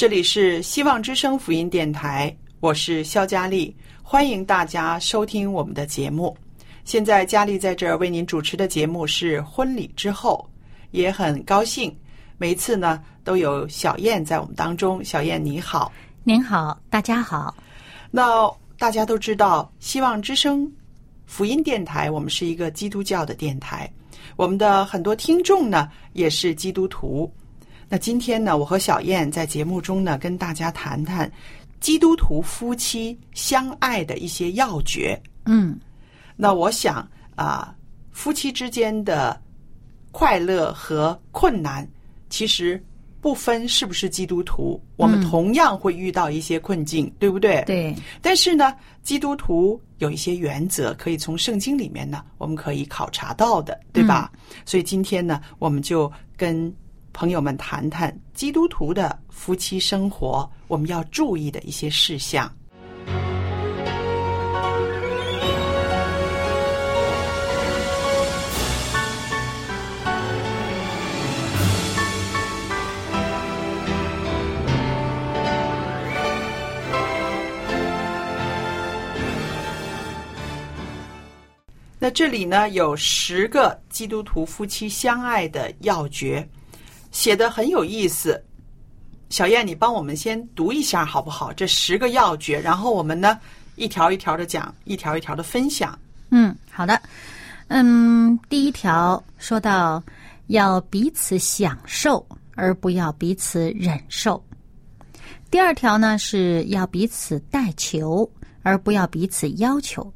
这里是希望之声福音电台，我是肖佳丽，欢迎大家收听我们的节目。现在佳丽在这儿为您主持的节目是婚礼之后，也很高兴，每一次呢都有小燕在我们当中。小燕你好，您好，大家好。那大家都知道，希望之声福音电台，我们是一个基督教的电台，我们的很多听众呢也是基督徒。那今天呢，我和小燕在节目中呢，跟大家谈谈基督徒夫妻相爱的一些要诀。嗯，那我想啊、夫妻之间的快乐和困难，其实不分是不是基督徒，我们嗯同样会遇到一些困境，对不对？。对，但是呢，基督徒有一些原则，可以从圣经里面呢，我们可以考察到的，对吧？所以今天呢，我们就跟朋友们谈谈基督徒的夫妻生活，我们要注意的一些事项。那这里呢有十个基督徒夫妻相爱的要诀，写的很有意思。小燕，你帮我们先读一下好不好？这十个要诀，然后我们呢一条一条的讲，一条一条的分享。嗯，好的。嗯，第一条说到要彼此享受，而不要彼此忍受。第二条呢是要彼此代求，而不要彼此要求。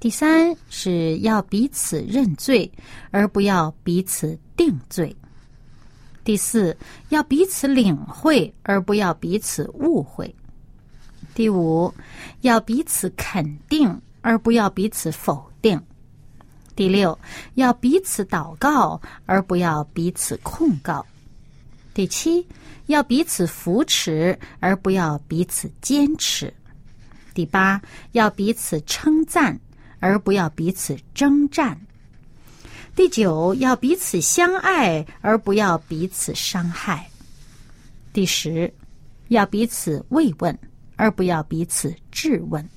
第三是要彼此认罪，而不要彼此定罪。第四，要彼此领会，而不要彼此误会。第五，要彼此肯定，而不要彼此否定。第六，要彼此祷告，而不要彼此控告。第七，要彼此扶持，而不要彼此坚持。第八，要彼此称赞，而不要彼此征战。第九，要彼此相爱，而不要彼此伤害。第十，要彼此慰问，而不要彼此质问。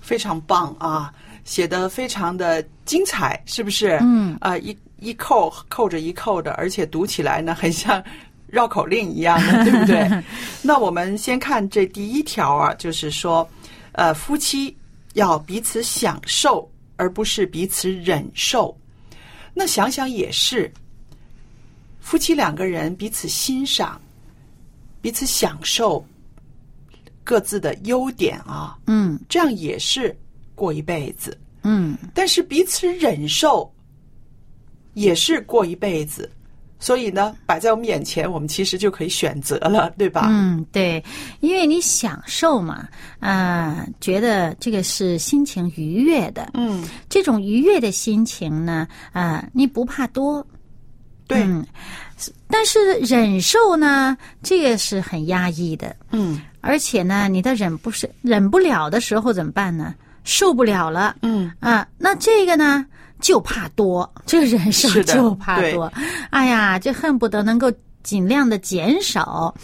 非常棒啊，写的非常的精彩，是不是？嗯啊、一一扣扣着一扣的，而且读起来呢，很像绕口令一样的，对不对？那我们先看这第一条啊，就是说，呃，夫妻要彼此享受，而不是彼此忍受。那想想也是，夫妻两个人彼此欣赏，彼此享受各自的优点啊，嗯这样也是过一辈子。嗯但是彼此忍受也是过一辈子，所以呢，摆在我们眼前，我们其实就可以选择了，对吧？嗯，对，因为你享受嘛，啊、觉得这个是心情愉悦的，嗯。这种愉悦的心情呢，啊、你不怕多，对，嗯，但是忍受呢，这个是很压抑的，嗯。而且呢，你的忍不是忍不了的时候怎么办呢？受不了了。嗯，啊，那这个呢就怕多，这个忍受就怕多，哎呀，这恨不得能够尽量的减少，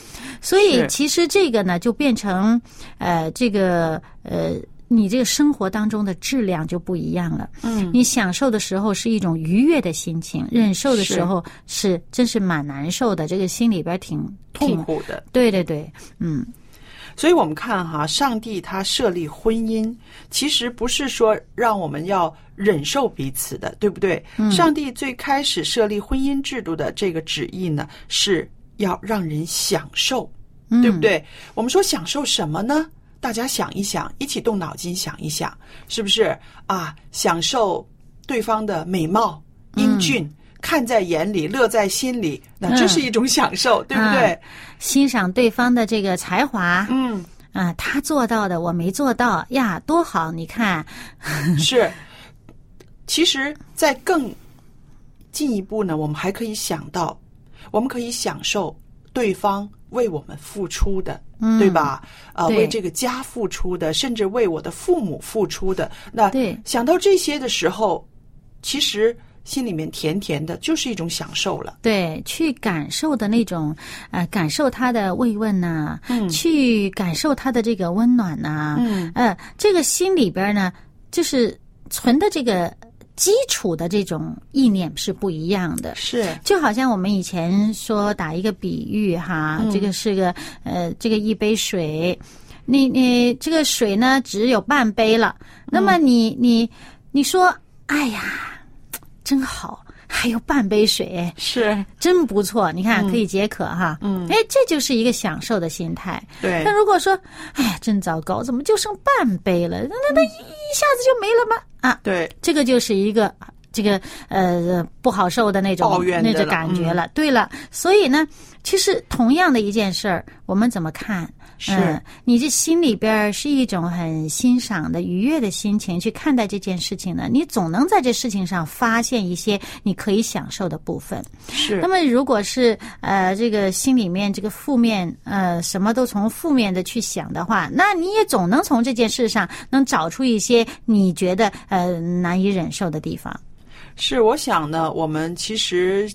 所以其实这个呢就变成呃这个呃。你这个生活当中的质量就不一样了。嗯，你享受的时候是一种愉悦的心情，忍受的时候是真是蛮难受的，这个心里边挺痛挺苦的。对对对，嗯所以我们看哈，上帝他设立婚姻，其实不是说让我们要忍受彼此的，对不对？上帝最开始设立婚姻制度的这个旨意呢，是要让人享受，嗯对不对？我们说享受什么呢？大家想一想，一起动脑筋想一想，是不是啊？享受对方的美貌、英俊，看在眼里，乐在心里，那这嗯是一种享受，对不对？欣赏对方的这个才华，嗯，啊，他做到的我没做到呀，多好！你看，是。其实，在更进一步呢，我们还可以想到，我们可以享受对方为我们付出的，嗯对吧？呃，为这个家付出的，甚至为我的父母付出的。那对想到这些的时候，其实心里面甜甜的，就是一种享受了。对，去感受的那种，呃，感受他的慰问呐、嗯。去感受他的这个温暖呐、嗯。呃，这个心里边呢，就是存的这个基础的这种意念是不一样的。是，就好像我们以前说打一个比喻哈，嗯。这个是个呃，这个一杯水，你你这个水呢只有半杯了，那么嗯。你你你说，哎呀，真好，还有半杯水，是，真不错，你看可以解渴哈，嗯。哎，这就是一个享受的心态。对。那，如果说，哎呀，真糟糕，怎么就剩半杯了？那那那一一下子就没了吗？啊，对，这个就是一个这个呃不好受的那种抱怨那种感觉了。对了，所以呢，其实同样的一件事儿，我们怎么看？是嗯，你这心里边儿是一种很欣赏的、愉悦的心情去看待这件事情呢，你总能在这事情上发现一些你可以享受的部分。是那。么，如果是呃这个心里面这个负面呃什么都从负面的去想的话，那你也总能从这件事上能找出一些你觉得呃难以忍受的地方。是，我想呢，我们其实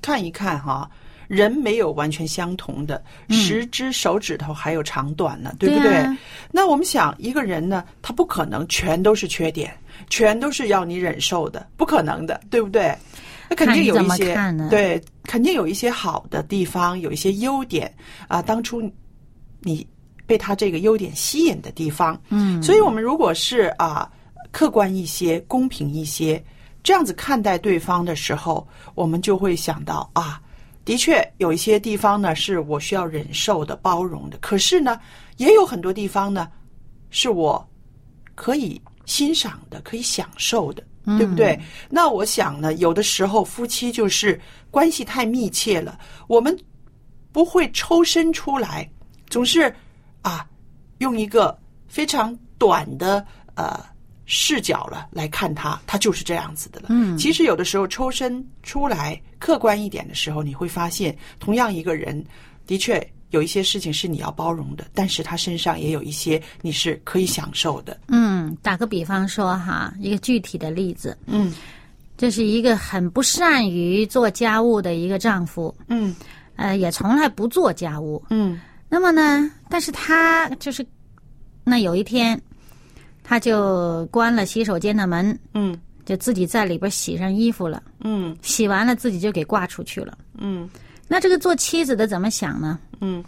看一看哈，人没有完全相同的，十只手指头还有长短呢，对不对？对啊那我们想，一个人呢，他不可能全都是缺点，全都是要你忍受的，不可能的，对不对？那肯定有一些对，肯定有一些好的地方，有一些优点啊。当初你被他这个优点吸引的地方，嗯，所以我们如果是啊客观一些、公平一些，这样子看待对方的时候，我们就会想到啊，的确有一些地方呢是我需要忍受的、包容的，可是呢，也有很多地方呢是我可以欣赏的、可以享受的。对不对？那我想呢，有的时候夫妻就是关系太密切了，我们不会抽身出来，总是啊，用一个非常短的呃视角了来看他，他就是这样子的了。嗯其实有的时候抽身出来，客观一点的时候，你会发现，同样一个人，的确有一些事情是你要包容的，但是他身上也有一些你是可以享受的。嗯，打个比方说哈，一个具体的例子，嗯这是一个很不善于做家务的一个丈夫，嗯呃，也从来不做家务。嗯那么呢，但是他就是，那有一天，他就关了洗手间的门，嗯。就自己在里边洗上衣服了，嗯。洗完了自己就给挂出去了。嗯。那这个做妻子的怎么想呢？嗯。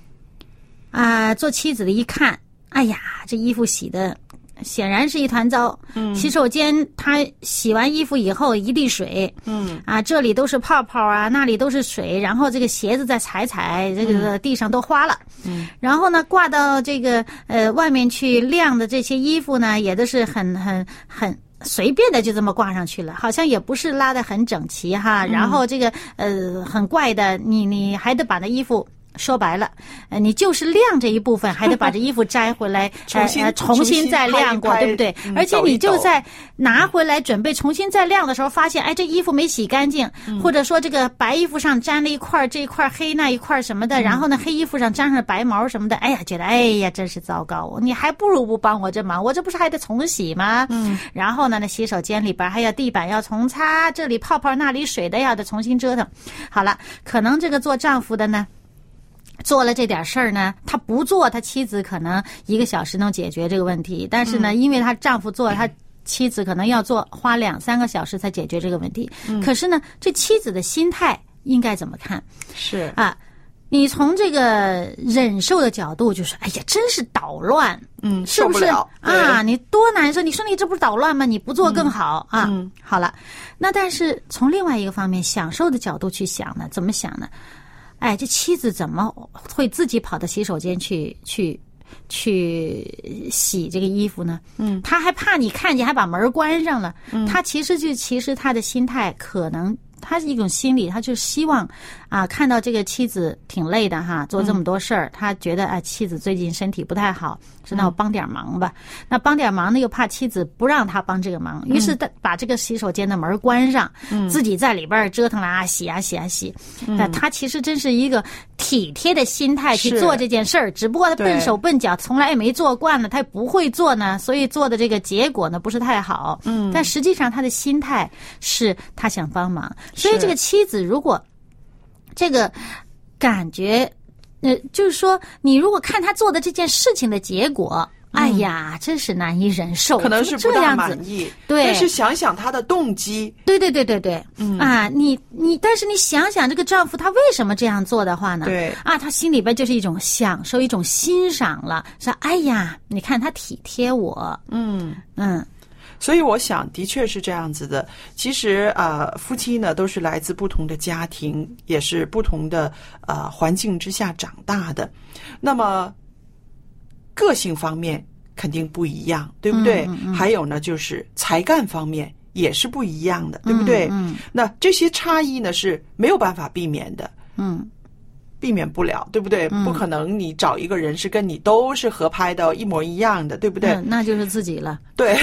啊，做妻子的一看，哎呀，这衣服洗的显然是一团糟。嗯洗手间他洗完衣服以后一地水，嗯啊，这里都是泡泡啊，那里都是水，然后这个鞋子再踩踩，这个地上都花了。嗯，然后呢，挂到这个呃外面去晾的这些衣服呢，也都是很很很。随便的就这么挂上去了，好像也不是拉的很整齐哈。然后这个呃很怪的，你你还得把那衣服说白了，呃，你就是晾这一部分，还得把这衣服摘回来，重新再晾过，对不对？嗯而且你就在拿回来准备重新再晾的时候，发现哎，这衣服没洗干净，嗯或者说这个白衣服上沾了一块儿这一块儿黑那一块儿什么的，然后呢，黑衣服上沾上了白毛什么的，哎呀，觉得哎呀，真是糟糕！你还不如不帮我这忙，我这不是还得重洗吗？嗯，然后呢，那洗手间里边还有地板要重擦，这里泡泡那里水的要得重新折腾。好了，可能这个做丈夫的呢。做了这点事儿呢，他不做，他妻子可能一个小时能解决这个问题。但是呢，因为他丈夫做，他妻子可能要做花两三个小时才解决这个问题。可是呢，这妻子的心态应该怎么看是啊？你从这个忍受的角度，就是哎呀，真是捣乱，嗯，是不是受不了啊？？你多难受！你说你这不是捣乱吗？你不做更好、啊。嗯好了，那但是从另外一个方面，享受的角度去想呢，怎么想呢？哎，这妻子怎么会自己跑到洗手间去去去洗这个衣服呢？嗯，他还怕你看见，还把门关上了。嗯，他其实就其实他的心态可能。他是一种心理，他就希望啊，看到这个妻子挺累的哈，做这么多事儿，他觉得啊，妻子最近身体不太好，说那我帮点忙吧。那帮点忙呢，又怕妻子不让他帮这个忙，于是他把这个洗手间的门关上，自己在里边儿折腾啦、洗啊洗啊洗。那他其实真是一个体贴的心态去做这件事儿，只不过他笨手笨脚，从来也没做惯了，他也不会做呢，所以做的这个结果呢不是太好。嗯，但实际上他的心态是他想帮忙，所以这个妻子如果这个感觉，呃，就是说，你如果看他做的这件事情的结果，哎呀，真是难以忍受，嗯可能是这样子满。意，对但是想想他的动机，对对对对对，嗯啊，你你，但是你想想，这个丈夫他为什么这样做的话呢？对啊，他心里边就是一种享受，一种欣赏了，说哎呀，你看他体贴我，嗯。嗯所以我想，的确是这样子的。其实呃，夫妻呢都是来自不同的家庭，也是不同的呃环境之下长大的。那么个性方面肯定不一样，对不对？还有呢，就是才干方面也是不一样的，对不对？嗯那这些差异呢是没有办法避免的。嗯避免不了，对不对？不可能，你找一个人是跟你都是合拍的，一模一样的，对不对？嗯，那就是自己了。对，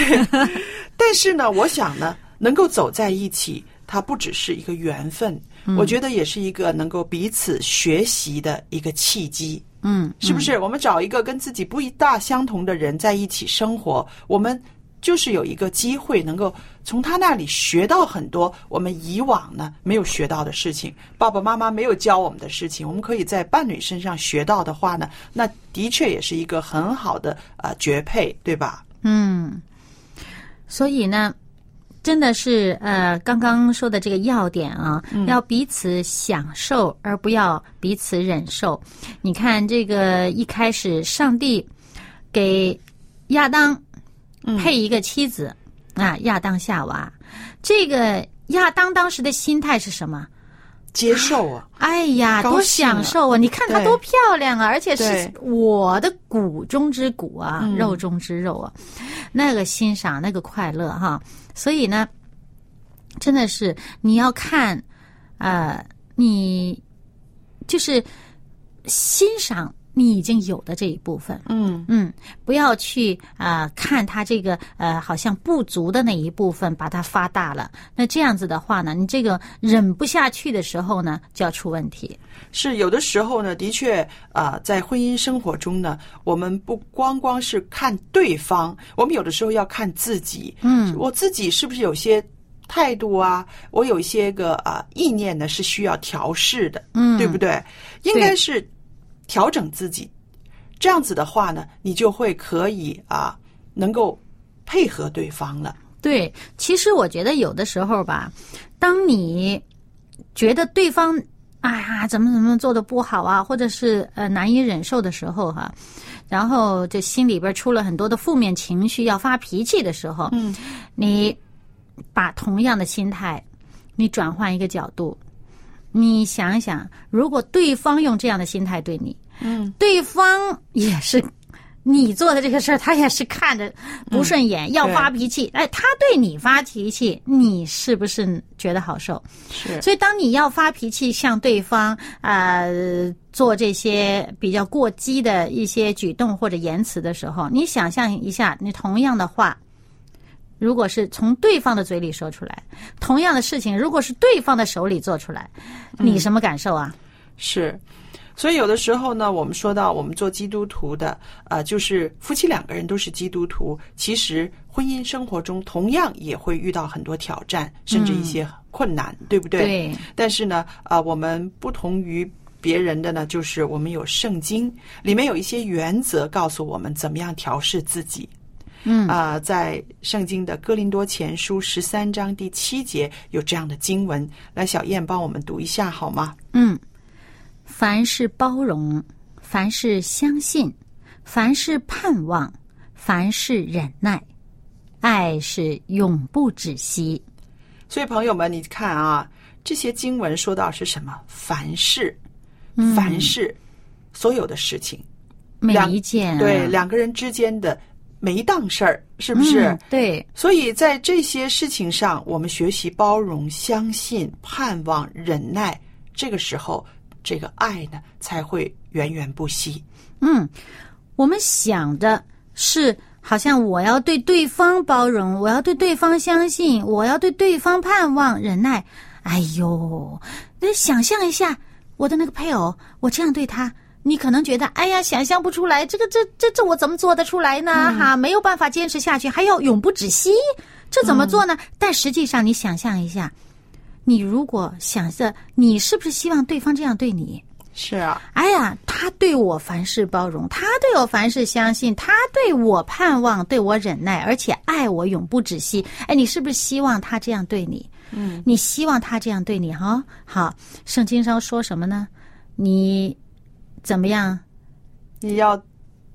但是呢，我想呢，能够走在一起，它不只是一个缘分，嗯。我觉得也是一个能够彼此学习的一个契机，嗯，是不是？我们找一个跟自己不一大相同的人在一起生活，我们就是有一个机会能够从他那里学到很多我们以往呢没有学到的事情，爸爸妈妈没有教我们的事情，我们可以在伴侣身上学到的话呢，那的确也是一个很好的呃绝配，对吧？嗯，所以呢，真的是呃，刚刚说的这个要点啊，要彼此享受，而不要彼此忍受。你看，这个一开始上帝给亚当配一个妻子、啊，亚当夏娃，这个亚当当时的心态是什么？接受啊，哎呀，多享受啊！你看她多漂亮啊，而且是我的骨中之骨啊，嗯肉中之肉啊，那个欣赏，那个快乐哈。所以呢，真的是你要看，呃，你就是欣赏你已经有的这一部分，嗯，嗯，不要去啊、呃看他这个呃好像不足的那一部分，把它发大了。那这样子的话呢，你这个忍不下去的时候呢，就要出问题。是有的时候呢，的确啊、在婚姻生活中呢，我们不光光是看对方，我们有的时候要看自己。嗯，我自己是不是有些态度啊？我有一些个啊、意念呢是需要调试的，嗯对不对？应该是调整自己，这样子的话呢，你就会可以啊，能够配合对方了。对，其实我觉得有的时候吧，当你觉得对方哎呀怎么怎么做的不好啊，或者是呃难以忍受的时候哈、然后就心里边出了很多的负面情绪，要发脾气的时候，嗯，你把同样的心态，你转换一个角度，你想想，如果对方用这样的心态对你，嗯，对方也是你做的这个事儿，他也是看着不顺眼，要发脾气。哎，他对你发脾气，你是不是觉得好受？是，所以当你要发脾气向对方啊、呃做这些比较过激的一些举动或者言辞的时候，你想象一下，你同样的话。如果是从对方的嘴里说出来，同样的事情，如果是对方的手里做出来，你什么感受啊？是，所以有的时候呢，我们说到我们做基督徒的，呃，就是夫妻两个人都是基督徒，其实婚姻生活中同样也会遇到很多挑战，甚至一些困难，对不对？对。但是呢，啊、我们不同于别人的呢，就是我们有圣经，里面有一些原则告诉我们怎么样调试自己。嗯啊、在圣经的哥林多前书十三章第七节有这样的经文，来，小燕帮我们读一下好吗？嗯，凡是包容，凡是相信，凡是盼望，凡是忍耐，爱是永不止息。所以，朋友们，你看啊，这些经文说到是什么？凡事，凡事，所有的事情，每一件、啊、对两个人之间的每一档事儿，是不是？嗯对，所以在这些事情上，我们学习包容、相信、盼望、忍耐，这个时候，这个爱呢才会源源不息。嗯，我们想的是，好像我要对对方包容，我要对对方相信，我要对对方盼望、忍耐。哎呦，那想象一下，我的那个配偶，我这样对他。你可能觉得，哎呀，想象不出来，这个这这这我怎么做得出来呢？哈，没有办法坚持下去，还要永不止息，这怎么做呢？但实际上，你想象一下，你如果想着，你是不是希望对方这样对你？是啊，哎呀，他对我凡事包容，他对我凡事相信，他对我盼望，对我忍耐，而且爱我永不止息。哎，你是不是希望他这样对你？嗯，你希望他这样对你哈？好，圣经上说什么呢？你怎么样？你要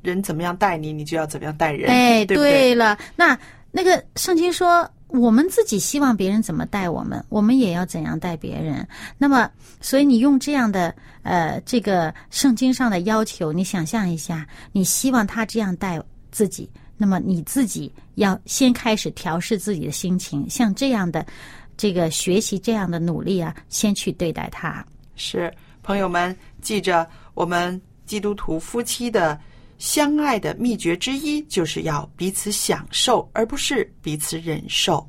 人怎么样待你，你就要怎么样待人。哎，对不对？了，那那个圣经说，我们自己希望别人怎么待我们，我们也要怎样待别人。那么，所以你用这样的呃这个圣经上的要求，你想象一下，你希望他这样待自己，那么你自己要先开始调试自己的心情，像这样的这个学习这样的努力啊，先去对待他。是朋友们，记着我们基督徒夫妻的相爱的秘诀之一，就是要彼此享受，而不是彼此忍受。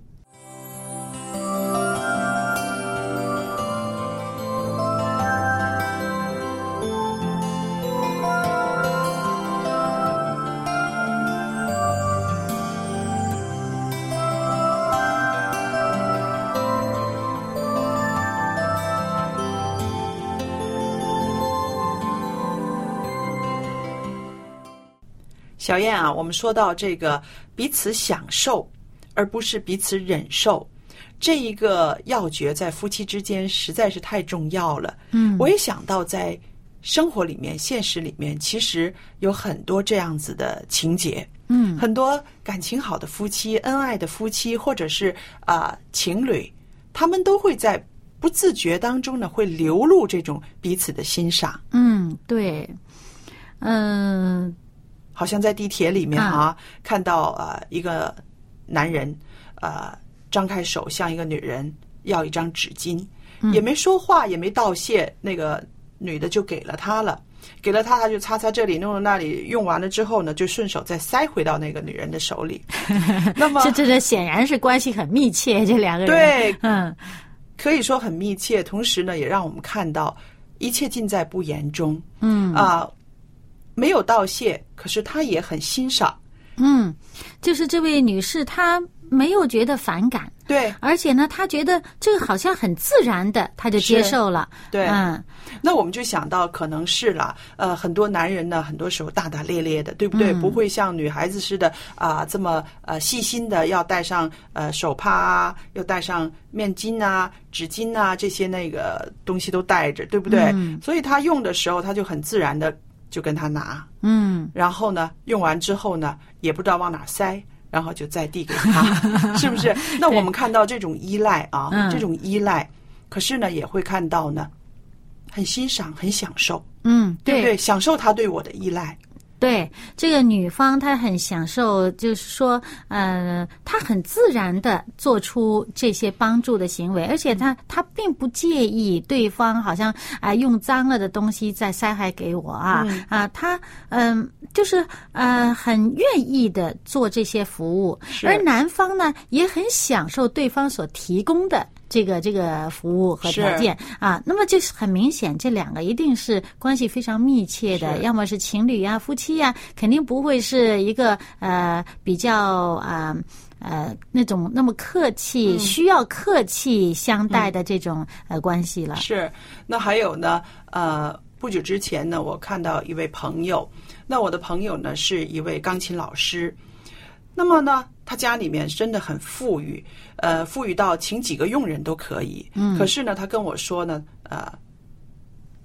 小燕啊，我们说到这个彼此享受，而不是彼此忍受，这一个要诀在夫妻之间实在是太重要了。嗯我也想到在生活里面、现实里面，其实有很多这样子的情节。嗯很多感情好的夫妻、恩爱的夫妻，或者是啊、情侣，他们都会在不自觉当中呢，会流露这种彼此的欣赏。嗯，对，嗯、好像在地铁里面啊，看到呃一个男人呃张开手向一个女人要一张纸巾，也没说话，也没道谢，那个女的就给了他了。给了他，他就擦擦这里，弄弄那里，用完了之后呢，就顺手再塞回到那个女人的手里。那么这这这显然是关系很密切，这两个人。对，嗯可以说很密切，同时呢，也让我们看到一切尽在不言中嗯啊、没有道谢，可是他也很欣赏。嗯，就是这位女士，她没有觉得反感，对而且呢，她觉得这个好像很自然的，她就接受了。对，嗯那我们就想到，可能是啦，呃，很多男人呢，很多时候大大咧咧的，对不对？嗯不会像女孩子似的啊、这么呃细心的要戴上呃手帕啊，要戴上面巾啊、纸巾啊这些那个东西都带着，对不对？嗯所以他用的时候，他就很自然的就跟他拿，嗯然后呢，用完之后呢，也不知道往哪塞。然后就再递给他，是不是？那我们看到这种依赖啊，嗯这种依赖，可是呢，也会看到呢，很欣赏，很享受，嗯，对不对？享受他对我的依赖，对这个女方，她很享受，就是说，呃，她很自然的做出这些帮助的行为，而且她她并不介意对方好像啊、用脏了的东西再塞害给我啊啊，她嗯、就是呃很愿意的做这些服务，而男方呢也很享受对方所提供的。这个这个服务和条件啊，那么就是很明显，这两个一定是关系非常密切的，要么是情侣呀、夫妻呀，肯定不会是一个呃比较啊呃那种那么客气、嗯。需要客气相待的这种呃关系了。是，那还有呢，呃，不久之前呢，我看到一位朋友，那我的朋友呢是一位钢琴老师，那么呢，他家里面真的很富裕，呃，富裕到请几个佣人都可以。嗯，可是呢，他跟我说呢，呃，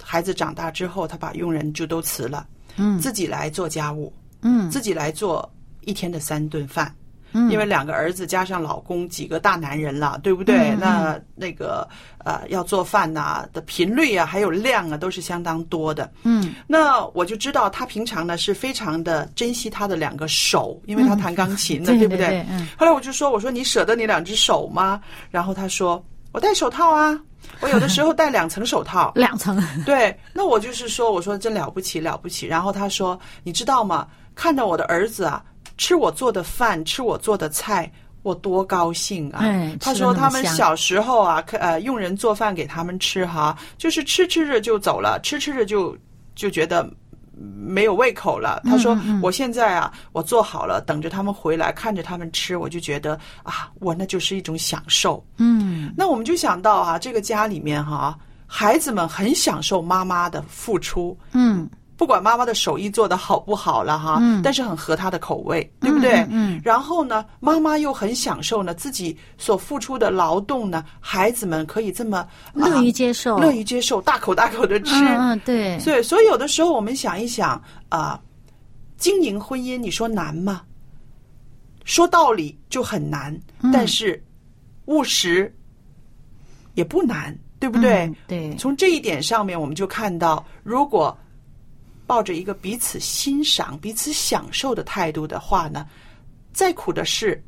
孩子长大之后，他把佣人就都辞了，嗯自己来做家务，嗯自己来做一天的三顿饭。嗯，因为两个儿子加上老公几个大男人了，对不对？那那个呃，要做饭呐、的频率啊，还有量啊，都是相当多的。嗯那我就知道他平常呢是非常的珍惜他的两个手，因为他弹钢琴的，对不对对嗯后来我就说：“我说你舍得你两只手吗？”然后他说：“我戴手套啊，我有的时候戴两层手套。”两层，对，那我就是说，我说真了不起，了不起。然后他说，你知道吗？看到我的儿子啊，吃我做的饭，吃我做的菜，我多高兴啊！哎他说他们小时候啊，呃，佣人做饭给他们吃哈，就是吃吃着就走了，吃吃着就就觉得。没有胃口了。他说：“我现在啊，我做好了，等着他们回来，看着他们吃，我就觉得啊，我那就是一种享受。嗯那我们就想到啊，这个家里面哈、孩子们很享受妈妈的付出，嗯不管妈妈的手艺做的好不好了哈，嗯但是很合她的口味，对不对？嗯嗯然后呢，妈妈又很享受呢自己所付出的劳动呢，孩子们可以这么、啊乐于接受，乐于接受，大口大口的吃。嗯嗯对，所以，所以有的时候我们想一想啊、经营婚姻，你说难吗？说道理就很难，嗯但是务实也不难，对不对？嗯对从这一点上面，我们就看到，如果抱着一个彼此欣赏、彼此享受的态度的话呢，再苦的事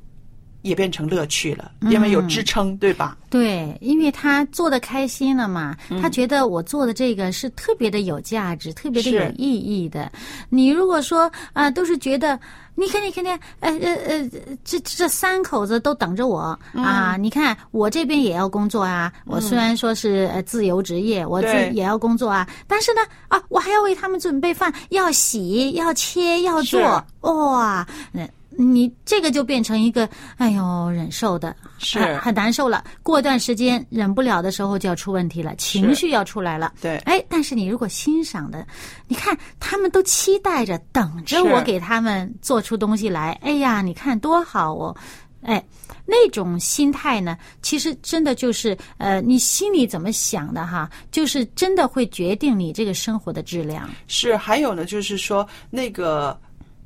也变成乐趣了，因为有支撑，对吧？对，因为他做的开心了嘛，嗯他觉得我做的这个是特别的有价值、特别的有意义的。你如果说啊、都是觉得。你看，你看，你看，呃呃呃，这这三口子都等着我、嗯。啊！你看，我这边也要工作啊。我虽然说是呃自由职业，我自对。也要工作啊，但是呢，啊，我还要为他们准备饭，要洗，要切，要做，哇，那你这个就变成一个，哎呦，忍受的，是很很难受了。过一段时间忍不了的时候就要出问题了，情绪要出来了。对哎，但是你如果欣赏的，你看他们都期待着，等着我给他们做出东西来。哎呀，你看多好哦！哎，那种心态呢，其实真的就是呃，你心里怎么想的哈，就是真的会决定你这个生活的质量。是，还有呢，就是说那个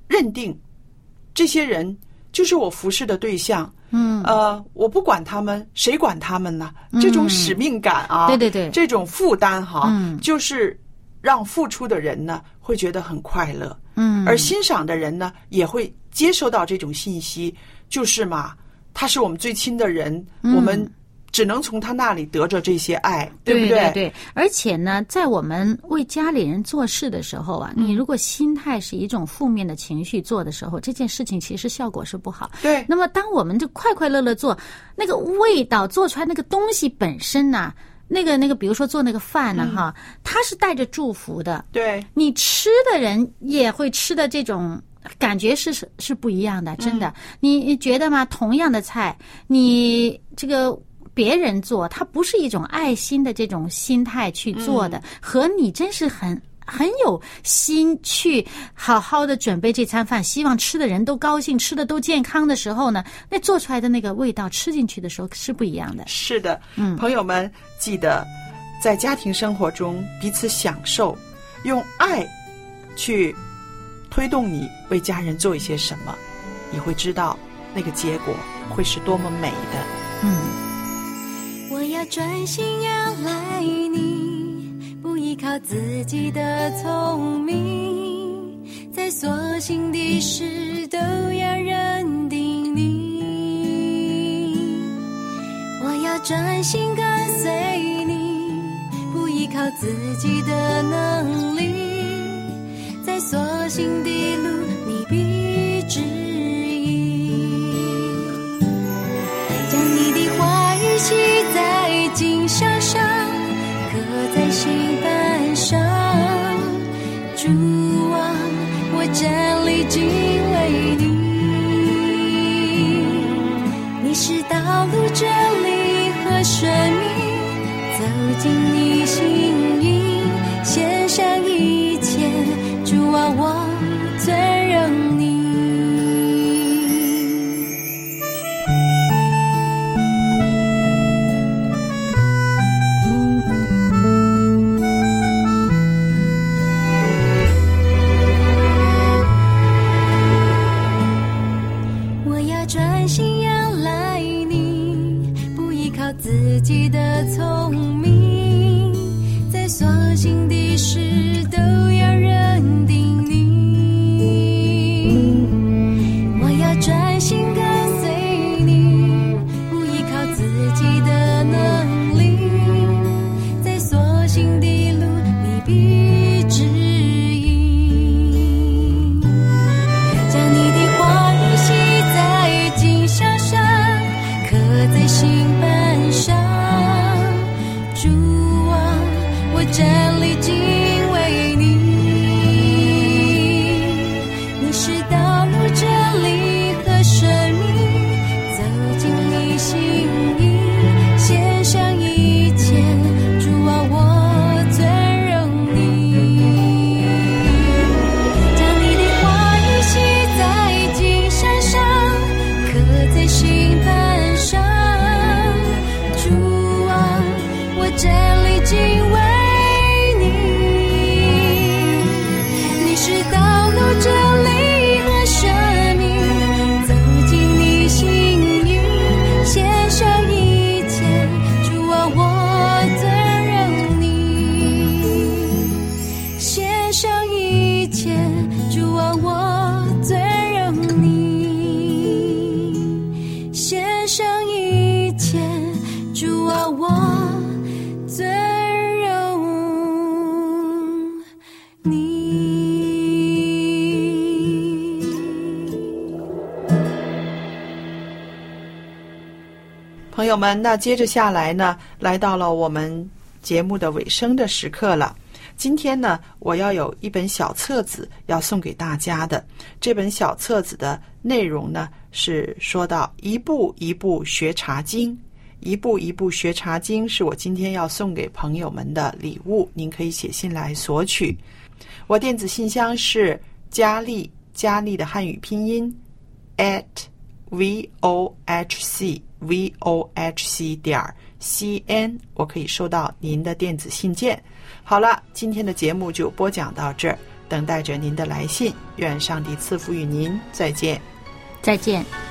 认定这些人就是我服侍的对象。嗯，呃，我不管他们，谁管他们呢？这种使命感啊，对对对。这种负担哈，嗯。就是让付出的人呢会觉得很快乐，嗯，而欣赏的人呢也会接收到这种信息，就是嘛，他是我们最亲的人，我们只能从他那里得着这些爱，对不对对？对，而且呢，在我们为家里人做事的时候啊，你如果心态是一种负面的情绪做的时候，这件事情其实效果是不好。对那么，当我们就快快乐乐做，那个味道做出来那个东西本身呐、那个那个，比如说做那个饭呢，哈，它是带着祝福的。对你吃的人也会吃的这种感觉是是是不一样的，真的。你你觉得吗？同样的菜，你这个别人做，他不是一种爱心的这种心态去做的，和你真是很。很有心去好好的准备这餐饭，希望吃的人都高兴，吃的都健康的时候呢，那做出来的那个味道，吃进去的时候是不一样的。是的，嗯朋友们记得在家庭生活中彼此享受，用爱去推动你为家人做一些什么，你会知道那个结果会是多么美的。嗯，专心仰赖你，不依靠自己的聪明，在所行的事都要认定你。我要专心跟随你，不依靠自己的能力，在所行的路你必指这里敬畏你，你是道路真理和生命，走进你友们，那接着下来呢，来到了我们节目的尾声的时刻了。今天呢，我要有一本小册子要送给大家的。这本小册子的内容呢，是说到一步一步学茶经，一步一步学茶经，是我今天要送给朋友们的礼物。您可以写信来索取。我电子信箱是佳丽，佳丽的汉语拼音 at v o h c v o h c 点 c n，我可以收到您的电子信件。好了，今天的节目就播讲到这儿，等待着您的来信。愿上帝赐福于您，再见。再见。